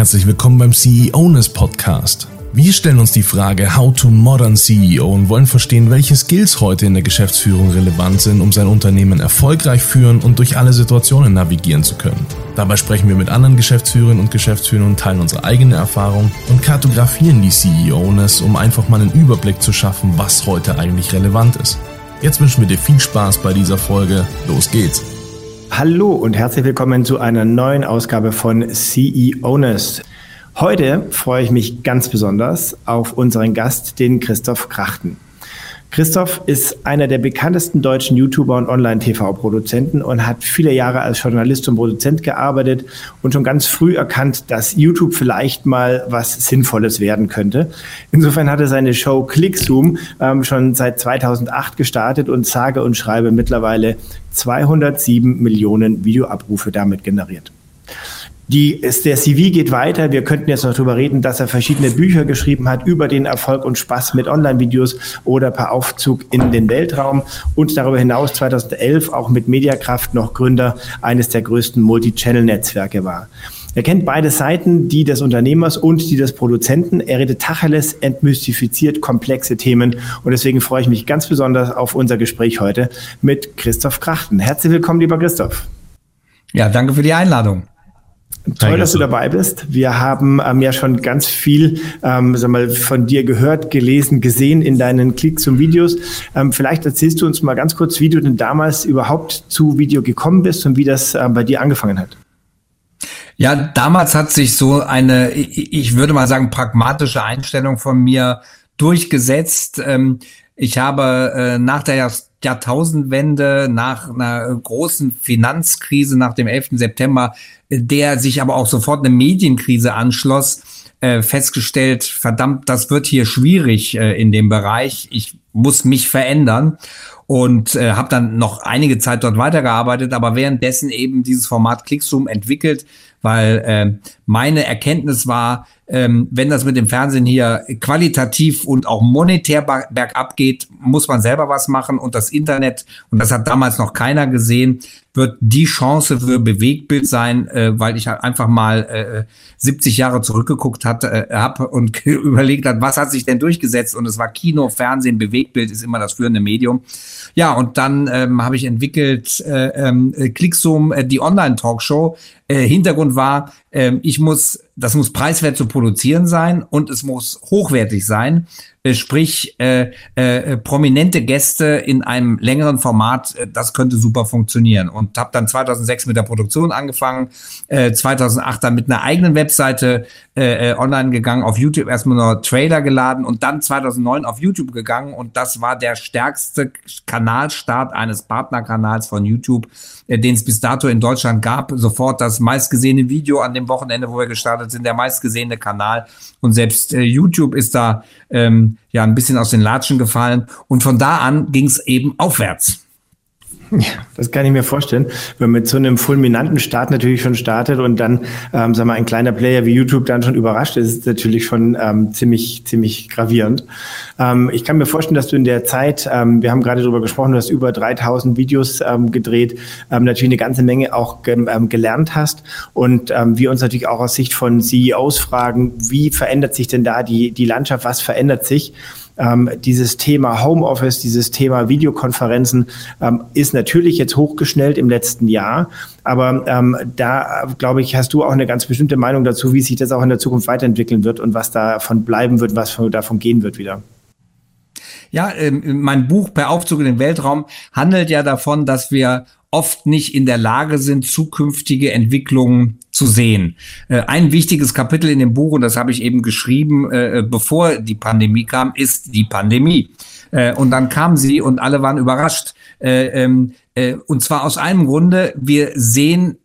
Herzlich willkommen beim CEOness Podcast. Wir stellen uns die Frage How to Modern CEO und wollen verstehen, welche Skills heute in der Geschäftsführung relevant sind, um sein Unternehmen erfolgreich führen und durch alle Situationen navigieren zu können. Dabei sprechen wir mit anderen Geschäftsführerinnen und Geschäftsführern und teilen unsere eigene Erfahrung und kartografieren die CEOness, um einfach mal einen Überblick zu schaffen, was heute eigentlich relevant ist. Jetzt wünschen wir dir viel Spaß bei dieser Folge. Los geht's! Hallo und herzlich willkommen zu einer neuen Ausgabe von CEOness. Heute freue ich mich ganz besonders auf unseren Gast, den Christoph Krachten. Christoph ist einer der bekanntesten deutschen YouTuber und Online-TV-Produzenten und hat viele Jahre als Journalist und Produzent gearbeitet und schon ganz früh erkannt, dass YouTube vielleicht mal was Sinnvolles werden könnte. Insofern hat er seine Show ClickZoom ähm, schon seit 2008 gestartet und sage und schreibe mittlerweile 207 Millionen Videoabrufe damit generiert. Die, ist, der CV geht weiter. Wir könnten jetzt noch darüber reden, dass er verschiedene Bücher geschrieben hat über den Erfolg und Spaß mit Online-Videos oder per Aufzug in den Weltraum und darüber hinaus 2011 auch mit Mediakraft noch Gründer eines der größten Multi-Channel-Netzwerke war. Er kennt beide Seiten, die des Unternehmers und die des Produzenten. Er redet Tacheles, entmystifiziert komplexe Themen und deswegen freue ich mich ganz besonders auf unser Gespräch heute mit Christoph Krachten. Herzlich willkommen, lieber Christoph. Ja, danke für die Einladung. Toll, dass du dabei bist. Wir haben ähm, ja schon ganz viel ähm, sag mal, von dir gehört, gelesen, gesehen in deinen Klicks und Videos. Ähm, vielleicht erzählst du uns mal ganz kurz, wie du denn damals überhaupt zu Video gekommen bist und wie das äh, bei dir angefangen hat. Ja, damals hat sich so eine, ich würde mal sagen, pragmatische Einstellung von mir durchgesetzt. Ähm, ich habe äh, nach der Jahrtausendwende, nach einer großen Finanzkrise, nach dem 11. September, der sich aber auch sofort eine Medienkrise anschloss, äh, festgestellt, verdammt, das wird hier schwierig äh, in dem Bereich. Ich muss mich verändern. Und äh, habe dann noch einige Zeit dort weitergearbeitet, aber währenddessen eben dieses Format Clickzoom entwickelt, weil äh, meine Erkenntnis war, ähm, wenn das mit dem Fernsehen hier qualitativ und auch monetär bergab geht, muss man selber was machen. Und das Internet, und das hat damals noch keiner gesehen, wird die Chance für Bewegtbild sein, äh, weil ich halt einfach mal äh, 70 Jahre zurückgeguckt äh, habe und überlegt hat, was hat sich denn durchgesetzt? Und es war Kino, Fernsehen, Bewegtbild ist immer das führende Medium. Ja, und dann ähm, habe ich entwickelt äh, ähm, Clickzoom, äh, die Online-Talkshow. Äh, Hintergrund war, äh, ich muss, das muss preiswert zu produzieren sein und es muss hochwertig sein. Äh, sprich, äh, äh, prominente Gäste in einem längeren Format, äh, das könnte super funktionieren. Und habe dann 2006 mit der Produktion angefangen, äh, 2008 dann mit einer eigenen Webseite äh, äh, online gegangen, auf YouTube erstmal nur Trailer geladen und dann 2009 auf YouTube gegangen und das war der stärkste Kanalstart eines Partnerkanals von YouTube, äh, den es bis dato in Deutschland gab. Sofort das meistgesehene Video an dem Wochenende, wo wir gestartet sind, der meistgesehene Kanal und selbst äh, YouTube ist da ähm, ja ein bisschen aus den Latschen gefallen und von da an ging es eben aufwärts. Ja, das kann ich mir vorstellen. Wenn man mit so einem fulminanten Start natürlich schon startet und dann, ähm, sagen wir, ein kleiner Player wie YouTube dann schon überrascht ist, ist natürlich schon ähm, ziemlich, ziemlich gravierend. Ähm, ich kann mir vorstellen, dass du in der Zeit, ähm, wir haben gerade darüber gesprochen, du hast über 3000 Videos ähm, gedreht, ähm, natürlich eine ganze Menge auch ge ähm, gelernt hast und ähm, wir uns natürlich auch aus Sicht von CEOs fragen, wie verändert sich denn da die, die Landschaft, was verändert sich? Ähm, dieses Thema Homeoffice, dieses Thema Videokonferenzen ähm, ist natürlich jetzt hochgeschnellt im letzten Jahr. Aber ähm, da, glaube ich, hast du auch eine ganz bestimmte Meinung dazu, wie sich das auch in der Zukunft weiterentwickeln wird und was davon bleiben wird, was davon gehen wird wieder. Ja, ähm, mein Buch Per Aufzug in den Weltraum handelt ja davon, dass wir oft nicht in der Lage sind, zukünftige Entwicklungen zu sehen. Äh, ein wichtiges Kapitel in dem Buch, und das habe ich eben geschrieben, äh, bevor die Pandemie kam, ist die Pandemie. Äh, und dann kam sie und alle waren überrascht. Ähm, und zwar aus einem Grunde, wir sehen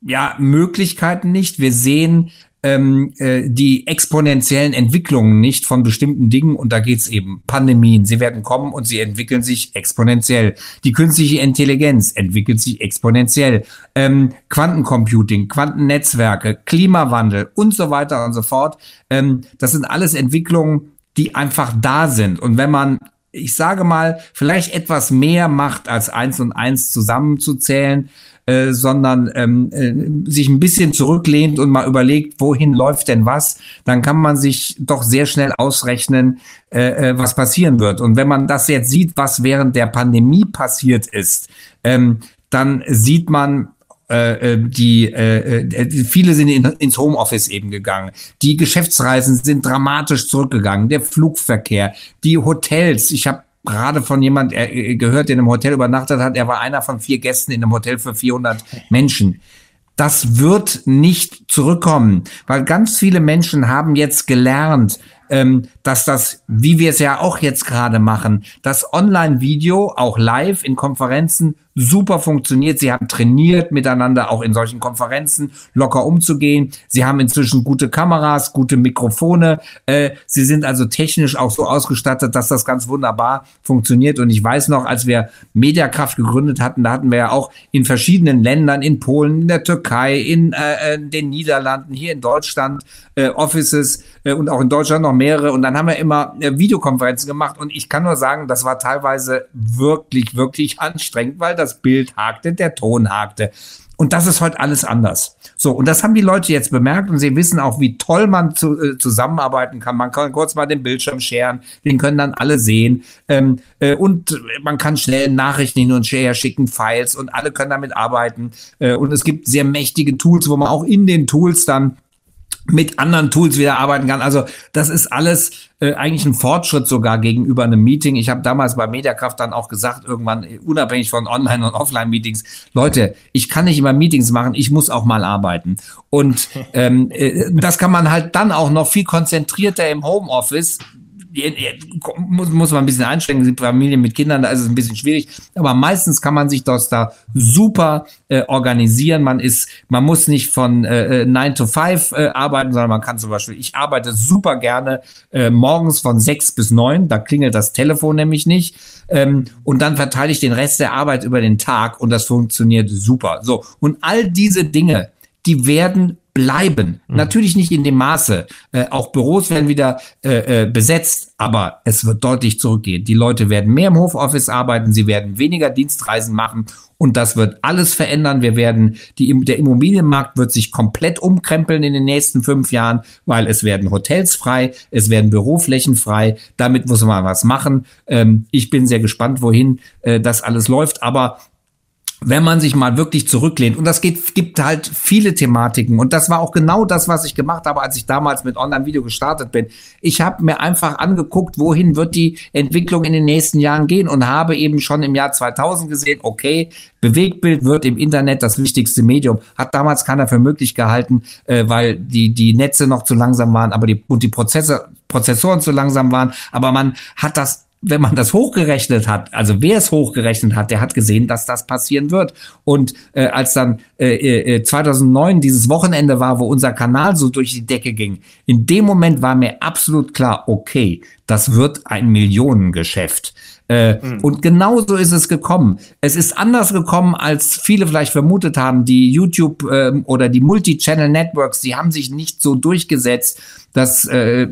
ja Möglichkeiten nicht. Wir sehen ähm, äh, die exponentiellen Entwicklungen nicht von bestimmten Dingen und da geht's eben Pandemien, sie werden kommen und sie entwickeln sich exponentiell. Die künstliche Intelligenz entwickelt sich exponentiell. Ähm, Quantencomputing, Quantennetzwerke, Klimawandel und so weiter und so fort. Ähm, das sind alles Entwicklungen, die einfach da sind. Und wenn man ich sage mal, vielleicht etwas mehr macht, als eins und eins zusammenzuzählen, äh, sondern ähm, äh, sich ein bisschen zurücklehnt und mal überlegt, wohin läuft denn was, dann kann man sich doch sehr schnell ausrechnen, äh, äh was passieren wird. Und wenn man das jetzt sieht, was während der Pandemie passiert ist, ähm, dann sieht man, äh, die äh, viele sind in, ins Homeoffice eben gegangen. Die Geschäftsreisen sind dramatisch zurückgegangen. Der Flugverkehr, die Hotels. Ich habe gerade von jemand äh, gehört, der in einem Hotel übernachtet hat. Er war einer von vier Gästen in einem Hotel für 400 Menschen. Das wird nicht zurückkommen, weil ganz viele Menschen haben jetzt gelernt, ähm, dass das, wie wir es ja auch jetzt gerade machen, das Online-Video auch live in Konferenzen super funktioniert. Sie haben trainiert miteinander auch in solchen Konferenzen locker umzugehen. Sie haben inzwischen gute Kameras, gute Mikrofone. Äh, sie sind also technisch auch so ausgestattet, dass das ganz wunderbar funktioniert. Und ich weiß noch, als wir Mediakraft gegründet hatten, da hatten wir ja auch in verschiedenen Ländern, in Polen, in der Türkei, in äh, den Niederlanden, hier in Deutschland, äh, Offices äh, und auch in Deutschland noch mehrere. Und dann haben wir immer äh, Videokonferenzen gemacht. Und ich kann nur sagen, das war teilweise wirklich, wirklich anstrengend, weil das Bild hakte, der Ton hakte. Und das ist heute alles anders. So, und das haben die Leute jetzt bemerkt und sie wissen auch, wie toll man zu, äh, zusammenarbeiten kann. Man kann kurz mal den Bildschirm scheren, den können dann alle sehen. Ähm, äh, und man kann schnell Nachrichten hin und her schicken, Files und alle können damit arbeiten. Äh, und es gibt sehr mächtige Tools, wo man auch in den Tools dann mit anderen Tools wieder arbeiten kann. Also das ist alles äh, eigentlich ein Fortschritt sogar gegenüber einem Meeting. Ich habe damals bei Mediakraft dann auch gesagt, irgendwann äh, unabhängig von Online- und Offline-Meetings, Leute, ich kann nicht immer Meetings machen, ich muss auch mal arbeiten. Und ähm, äh, das kann man halt dann auch noch viel konzentrierter im Homeoffice muss, muss man ein bisschen einschränken, die Familien mit Kindern, da ist es ein bisschen schwierig, aber meistens kann man sich das da super äh, organisieren. Man ist, man muss nicht von äh, 9 äh, to 5 äh, arbeiten, sondern man kann zum Beispiel, ich arbeite super gerne äh, morgens von 6 bis 9, da klingelt das Telefon nämlich nicht. Ähm, und dann verteile ich den Rest der Arbeit über den Tag und das funktioniert super. So, und all diese Dinge, die werden bleiben. Mhm. Natürlich nicht in dem Maße. Äh, auch Büros werden wieder äh, äh, besetzt, aber es wird deutlich zurückgehen. Die Leute werden mehr im Hofoffice arbeiten, sie werden weniger Dienstreisen machen und das wird alles verändern. Wir werden, die, der Immobilienmarkt wird sich komplett umkrempeln in den nächsten fünf Jahren, weil es werden Hotels frei, es werden Büroflächen frei. Damit muss man was machen. Ähm, ich bin sehr gespannt, wohin äh, das alles läuft, aber wenn man sich mal wirklich zurücklehnt. Und das geht, gibt halt viele Thematiken. Und das war auch genau das, was ich gemacht habe, als ich damals mit Online-Video gestartet bin. Ich habe mir einfach angeguckt, wohin wird die Entwicklung in den nächsten Jahren gehen und habe eben schon im Jahr 2000 gesehen, okay, Bewegtbild wird im Internet das wichtigste Medium. Hat damals keiner für möglich gehalten, äh, weil die, die Netze noch zu langsam waren, aber die, und die Prozesse, Prozessoren zu langsam waren. Aber man hat das wenn man das hochgerechnet hat, also wer es hochgerechnet hat, der hat gesehen, dass das passieren wird. Und äh, als dann äh, äh, 2009 dieses Wochenende war, wo unser Kanal so durch die Decke ging, in dem Moment war mir absolut klar, okay, das wird ein Millionengeschäft. Äh, mhm. Und genau so ist es gekommen. Es ist anders gekommen, als viele vielleicht vermutet haben. Die YouTube äh, oder die Multi-Channel-Networks, die haben sich nicht so durchgesetzt. Das äh,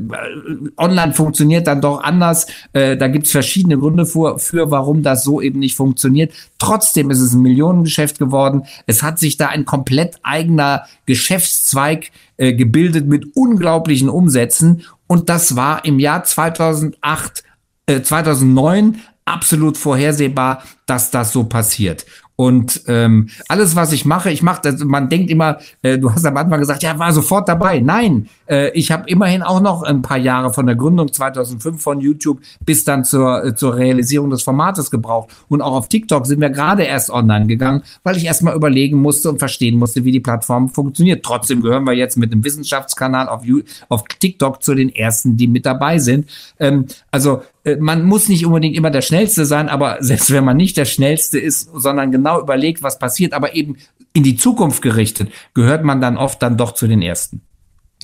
online funktioniert dann doch anders. Äh, da gibt es verschiedene Gründe für, für, warum das so eben nicht funktioniert. Trotzdem ist es ein Millionengeschäft geworden. Es hat sich da ein komplett eigener Geschäftszweig äh, gebildet mit unglaublichen Umsätzen. Und das war im Jahr 2008 2009 äh, absolut vorhersehbar, dass das so passiert. Und ähm, alles, was ich mache, ich mache, also man denkt immer, äh, du hast am Anfang gesagt, ja, war sofort dabei. Nein, äh, ich habe immerhin auch noch ein paar Jahre von der Gründung 2005 von YouTube bis dann zur, äh, zur Realisierung des Formates gebraucht. Und auch auf TikTok sind wir gerade erst online gegangen, weil ich erstmal überlegen musste und verstehen musste, wie die Plattform funktioniert. Trotzdem gehören wir jetzt mit einem Wissenschaftskanal auf, auf TikTok zu den ersten, die mit dabei sind. Ähm, also man muss nicht unbedingt immer der Schnellste sein, aber selbst wenn man nicht der Schnellste ist, sondern genau überlegt, was passiert, aber eben in die Zukunft gerichtet, gehört man dann oft dann doch zu den Ersten.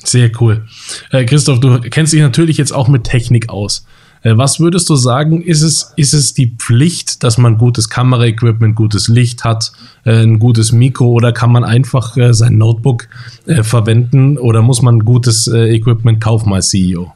Sehr cool. Äh, Christoph, du kennst dich natürlich jetzt auch mit Technik aus. Äh, was würdest du sagen, ist es, ist es die Pflicht, dass man gutes Kameraequipment, gutes Licht hat, äh, ein gutes Mikro oder kann man einfach äh, sein Notebook äh, verwenden oder muss man gutes äh, Equipment kaufen als CEO?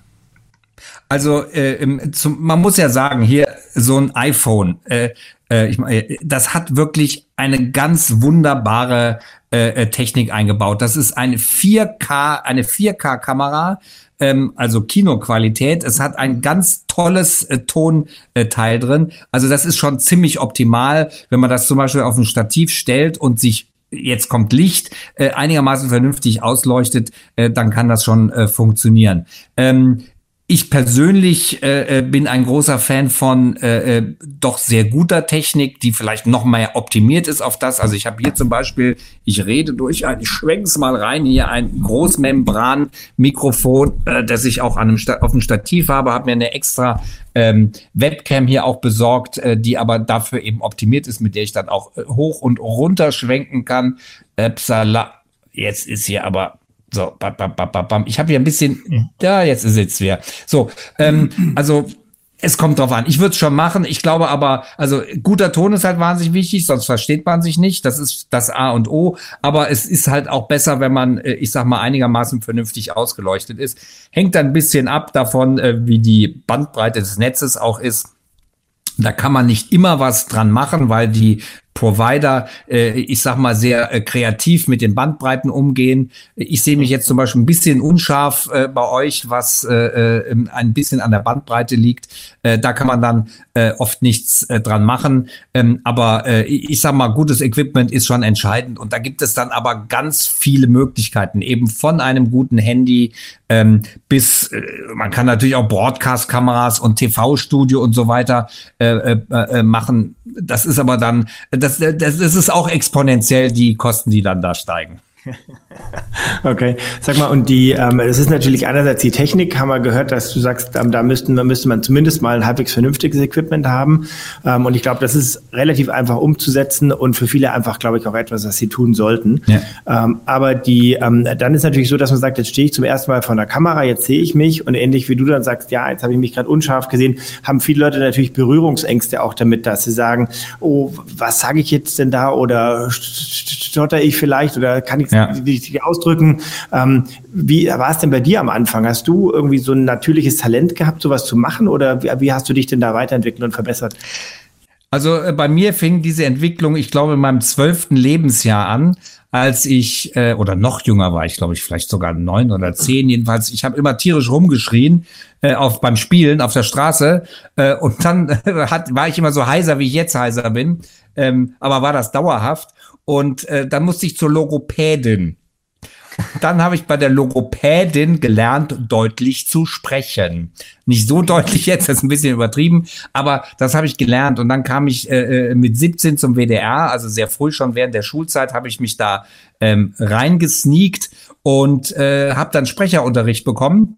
Also äh, zum, man muss ja sagen, hier so ein iPhone, äh, äh, ich das hat wirklich eine ganz wunderbare äh, äh Technik eingebaut. Das ist eine 4K, eine 4K-Kamera, ähm, also Kinoqualität. Es hat ein ganz tolles äh, Tonteil drin. Also das ist schon ziemlich optimal, wenn man das zum Beispiel auf ein Stativ stellt und sich jetzt kommt Licht, äh, einigermaßen vernünftig ausleuchtet, äh, dann kann das schon äh, funktionieren. Ähm, ich persönlich äh, äh, bin ein großer Fan von äh, äh, doch sehr guter Technik, die vielleicht noch mehr optimiert ist auf das. Also ich habe hier zum Beispiel, ich rede durch ein, ich schwenk's mal rein, hier ein Großmembran-Mikrofon, äh, das ich auch an einem auf dem Stativ habe, habe mir eine extra ähm, Webcam hier auch besorgt, äh, die aber dafür eben optimiert ist, mit der ich dann auch äh, hoch und runter schwenken kann. Äh, psala. Jetzt ist hier aber so, bam, bam, bam, bam. Ich habe hier ein bisschen, da, jetzt es wieder. So, ähm, also es kommt drauf an. Ich würde es schon machen. Ich glaube aber, also guter Ton ist halt wahnsinnig wichtig, sonst versteht man sich nicht. Das ist das A und O. Aber es ist halt auch besser, wenn man, äh, ich sag mal, einigermaßen vernünftig ausgeleuchtet ist. Hängt dann ein bisschen ab davon, äh, wie die Bandbreite des Netzes auch ist. Da kann man nicht immer was dran machen, weil die Provider, äh, ich sag mal, sehr äh, kreativ mit den Bandbreiten umgehen. Ich sehe mich jetzt zum Beispiel ein bisschen unscharf äh, bei euch, was äh, äh, ein bisschen an der Bandbreite liegt. Äh, da kann man dann äh, oft nichts äh, dran machen. Ähm, aber äh, ich sag mal, gutes Equipment ist schon entscheidend. Und da gibt es dann aber ganz viele Möglichkeiten, eben von einem guten Handy ähm, bis, äh, man kann natürlich auch Broadcast-Kameras und TV-Studio und so weiter äh, äh, äh, machen. Das ist aber dann das, das, das ist auch exponentiell die Kosten, die dann da steigen. Okay, sag mal, und die, ähm, es ist natürlich einerseits die Technik, haben wir gehört, dass du sagst, ähm, da müssten, da müsste man zumindest mal ein halbwegs vernünftiges Equipment haben. Ähm, und ich glaube, das ist relativ einfach umzusetzen und für viele einfach, glaube ich, auch etwas, was sie tun sollten. Ja. Ähm, aber die, ähm, dann ist natürlich so, dass man sagt, jetzt stehe ich zum ersten Mal vor der Kamera, jetzt sehe ich mich und ähnlich wie du dann sagst, ja, jetzt habe ich mich gerade unscharf gesehen, haben viele Leute natürlich Berührungsängste auch damit, dass sie sagen, oh, was sage ich jetzt denn da oder stotter ich vielleicht oder kann ich ja. richtig ausdrücken. Ähm, wie war es denn bei dir am Anfang? Hast du irgendwie so ein natürliches Talent gehabt, sowas zu machen oder wie, wie hast du dich denn da weiterentwickelt und verbessert? Also äh, bei mir fing diese Entwicklung, ich glaube, in meinem zwölften Lebensjahr an, als ich, äh, oder noch jünger war ich, glaube ich, vielleicht sogar neun oder zehn, jedenfalls, ich habe immer tierisch rumgeschrien äh, auf, beim Spielen auf der Straße äh, und dann äh, hat, war ich immer so heiser, wie ich jetzt heiser bin, ähm, aber war das dauerhaft und äh, dann musste ich zur Logopädin. Dann habe ich bei der Logopädin gelernt, deutlich zu sprechen. Nicht so deutlich jetzt, das ist ein bisschen übertrieben, aber das habe ich gelernt. Und dann kam ich äh, äh mit 17 zum WDR, also sehr früh schon während der Schulzeit, habe ich mich da ähm, reingesneakt und äh, habe dann Sprecherunterricht bekommen.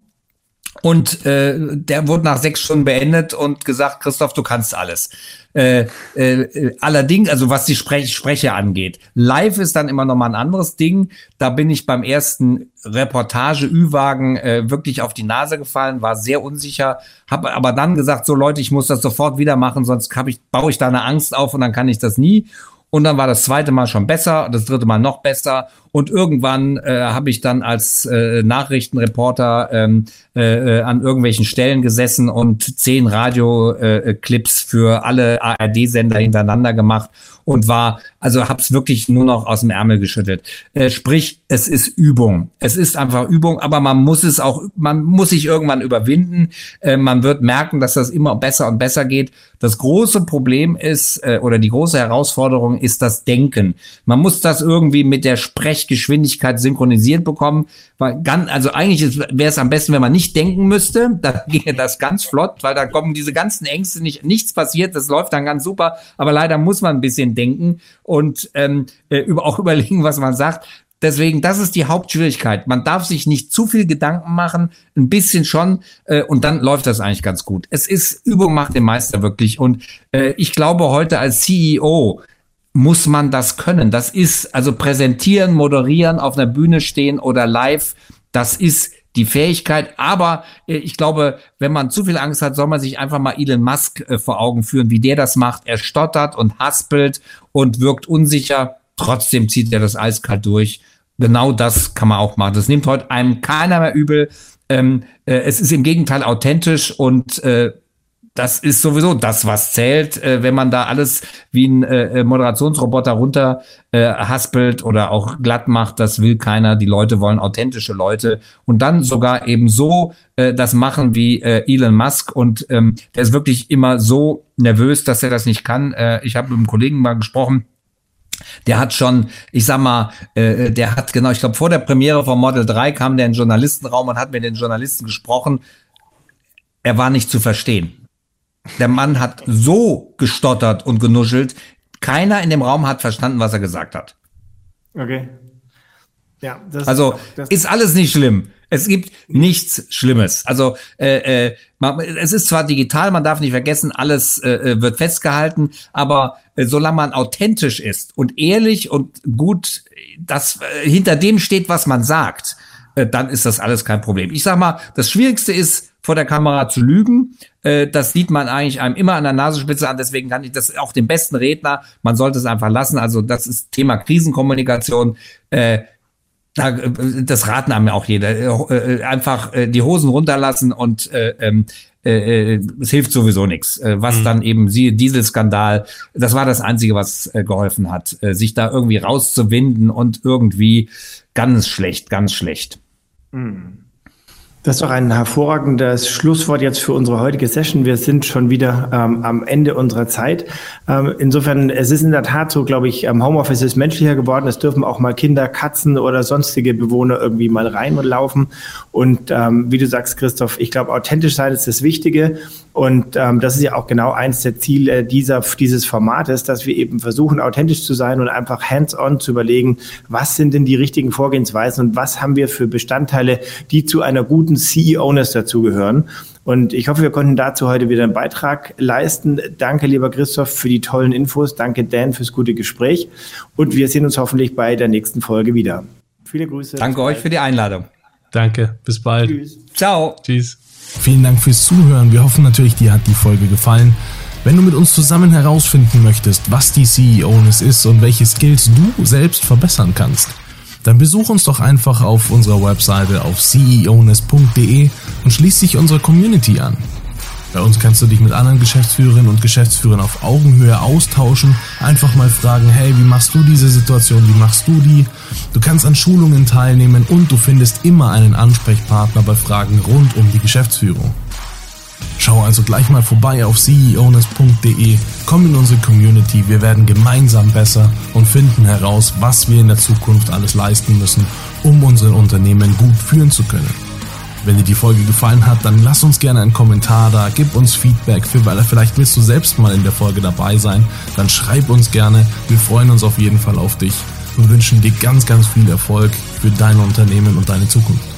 Und äh, der wurde nach sechs Stunden beendet und gesagt, Christoph, du kannst alles. Äh, äh, allerdings, also was die Sprech Sprecher angeht, live ist dann immer noch mal ein anderes Ding. Da bin ich beim ersten Reportage Ü-Wagen äh, wirklich auf die Nase gefallen, war sehr unsicher, habe aber dann gesagt, so Leute, ich muss das sofort wieder machen, sonst hab ich, baue ich da eine Angst auf und dann kann ich das nie. Und dann war das zweite Mal schon besser, das dritte Mal noch besser. Und irgendwann äh, habe ich dann als äh, Nachrichtenreporter ähm, äh, an irgendwelchen Stellen gesessen und zehn Radioclips äh, für alle ARD-Sender hintereinander gemacht und war, also hab's wirklich nur noch aus dem Ärmel geschüttelt. Äh, sprich, es ist Übung. Es ist einfach Übung, aber man muss es auch, man muss sich irgendwann überwinden. Äh, man wird merken, dass das immer besser und besser geht. Das große Problem ist, äh, oder die große Herausforderung ist das Denken. Man muss das irgendwie mit der Sprechgeschwindigkeit synchronisiert bekommen. Weil ganz, also eigentlich wäre es am besten, wenn man nicht denken müsste. Da ginge das ganz flott, weil da kommen diese ganzen Ängste nicht, nichts passiert, das läuft dann ganz super. Aber leider muss man ein bisschen denken und ähm, äh, auch überlegen, was man sagt. Deswegen, das ist die Hauptschwierigkeit. Man darf sich nicht zu viel Gedanken machen, ein bisschen schon, äh, und dann läuft das eigentlich ganz gut. Es ist Übung macht den Meister wirklich. Und äh, ich glaube, heute als CEO muss man das können. Das ist also präsentieren, moderieren, auf einer Bühne stehen oder live. Das ist die Fähigkeit. Aber äh, ich glaube, wenn man zu viel Angst hat, soll man sich einfach mal Elon Musk äh, vor Augen führen, wie der das macht. Er stottert und haspelt und wirkt unsicher. Trotzdem zieht er das eiskalt durch. Genau das kann man auch machen. Das nimmt heute einem keiner mehr übel. Ähm, äh, es ist im Gegenteil authentisch und äh, das ist sowieso das, was zählt, äh, wenn man da alles wie ein äh, äh, Moderationsroboter runter äh, haspelt oder auch glatt macht, das will keiner. Die Leute wollen authentische Leute und dann sogar eben so äh, das machen wie äh, Elon Musk und ähm, der ist wirklich immer so nervös, dass er das nicht kann. Äh, ich habe mit einem Kollegen mal gesprochen, der hat schon, ich sag mal, äh, der hat genau, ich glaube, vor der Premiere von Model 3 kam der in den Journalistenraum und hat mit den Journalisten gesprochen. Er war nicht zu verstehen. Der Mann hat so gestottert und genuschelt. Keiner in dem Raum hat verstanden, was er gesagt hat. Okay. Ja, das also das ist alles nicht schlimm. Es gibt nichts Schlimmes. Also äh, äh, man, es ist zwar digital, man darf nicht vergessen, alles äh, äh wird festgehalten, aber äh, solange man authentisch ist und ehrlich und gut, das äh, hinter dem steht, was man sagt, äh, dann ist das alles kein Problem. Ich sag mal, das Schwierigste ist, vor der Kamera zu lügen. Äh, das sieht man eigentlich einem immer an der Nasenspitze an. Deswegen kann ich das auch dem besten Redner, man sollte es einfach lassen. Also das ist Thema Krisenkommunikation. Äh, da, äh, das raten einem auch jeder. Äh, äh, einfach die Hosen runterlassen und äh, ähm, äh, es hilft sowieso nichts. was mhm. dann eben, siehe Dieselskandal, das war das Einzige, was äh, geholfen hat, äh, sich da irgendwie rauszuwinden und irgendwie ganz schlecht, ganz schlecht. Mhm. Das ist doch ein hervorragendes Schlusswort jetzt für unsere heutige Session. Wir sind schon wieder ähm, am Ende unserer Zeit. Ähm, insofern, es ist in der Tat so, glaube ich, ähm, Homeoffice ist menschlicher geworden. Es dürfen auch mal Kinder, Katzen oder sonstige Bewohner irgendwie mal rein und laufen. Und ähm, wie du sagst, Christoph, ich glaube, authentisch sein ist das Wichtige. Und ähm, das ist ja auch genau eins der Ziele dieser, dieses Formates, dass wir eben versuchen, authentisch zu sein und einfach hands-on zu überlegen, was sind denn die richtigen Vorgehensweisen und was haben wir für Bestandteile, die zu einer guten CEO-Ness dazugehören. Und ich hoffe, wir konnten dazu heute wieder einen Beitrag leisten. Danke, lieber Christoph, für die tollen Infos. Danke, Dan, fürs gute Gespräch. Und wir sehen uns hoffentlich bei der nächsten Folge wieder. Viele Grüße. Danke euch für die Einladung. Danke. Bis bald. Tschüss. Ciao. Tschüss. Vielen Dank fürs Zuhören. Wir hoffen natürlich, dir hat die Folge gefallen. Wenn du mit uns zusammen herausfinden möchtest, was die CEO-Ness ist und welche Skills du selbst verbessern kannst, dann besuch uns doch einfach auf unserer Webseite auf ceoness.de und schließ dich unserer Community an. Bei uns kannst du dich mit anderen Geschäftsführerinnen und Geschäftsführern auf Augenhöhe austauschen, einfach mal fragen, hey, wie machst du diese Situation, wie machst du die? Du kannst an Schulungen teilnehmen und du findest immer einen Ansprechpartner bei Fragen rund um die Geschäftsführung. Schau also gleich mal vorbei auf ceoness.de, komm in unsere Community, wir werden gemeinsam besser und finden heraus, was wir in der Zukunft alles leisten müssen, um unsere Unternehmen gut führen zu können. Wenn dir die Folge gefallen hat, dann lass uns gerne einen Kommentar da, gib uns Feedback, für, weil vielleicht willst du selbst mal in der Folge dabei sein, dann schreib uns gerne. Wir freuen uns auf jeden Fall auf dich und wünschen dir ganz, ganz viel Erfolg für dein Unternehmen und deine Zukunft.